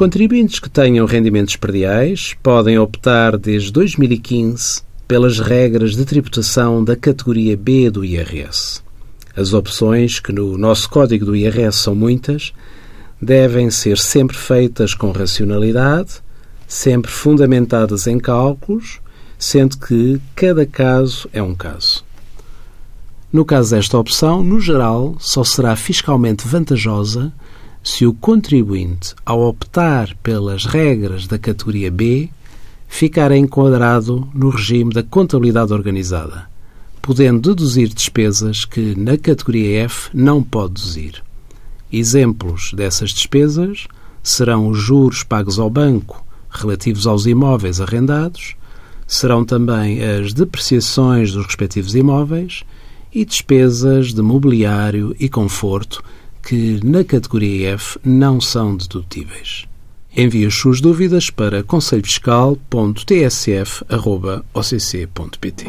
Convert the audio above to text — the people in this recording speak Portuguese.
contribuintes que tenham rendimentos perdiais podem optar desde 2015 pelas regras de tributação da categoria B do IRS. As opções, que no nosso código do IRS são muitas, devem ser sempre feitas com racionalidade, sempre fundamentadas em cálculos, sendo que cada caso é um caso. No caso desta opção, no geral, só será fiscalmente vantajosa se o contribuinte, ao optar pelas regras da categoria B, ficar enquadrado no regime da contabilidade organizada, podendo deduzir despesas que na categoria F não pode deduzir. Exemplos dessas despesas serão os juros pagos ao banco relativos aos imóveis arrendados, serão também as depreciações dos respectivos imóveis e despesas de mobiliário e conforto que na categoria F não são dedutíveis. Envie as suas dúvidas para conselhofiscal.tsf.occ.pt.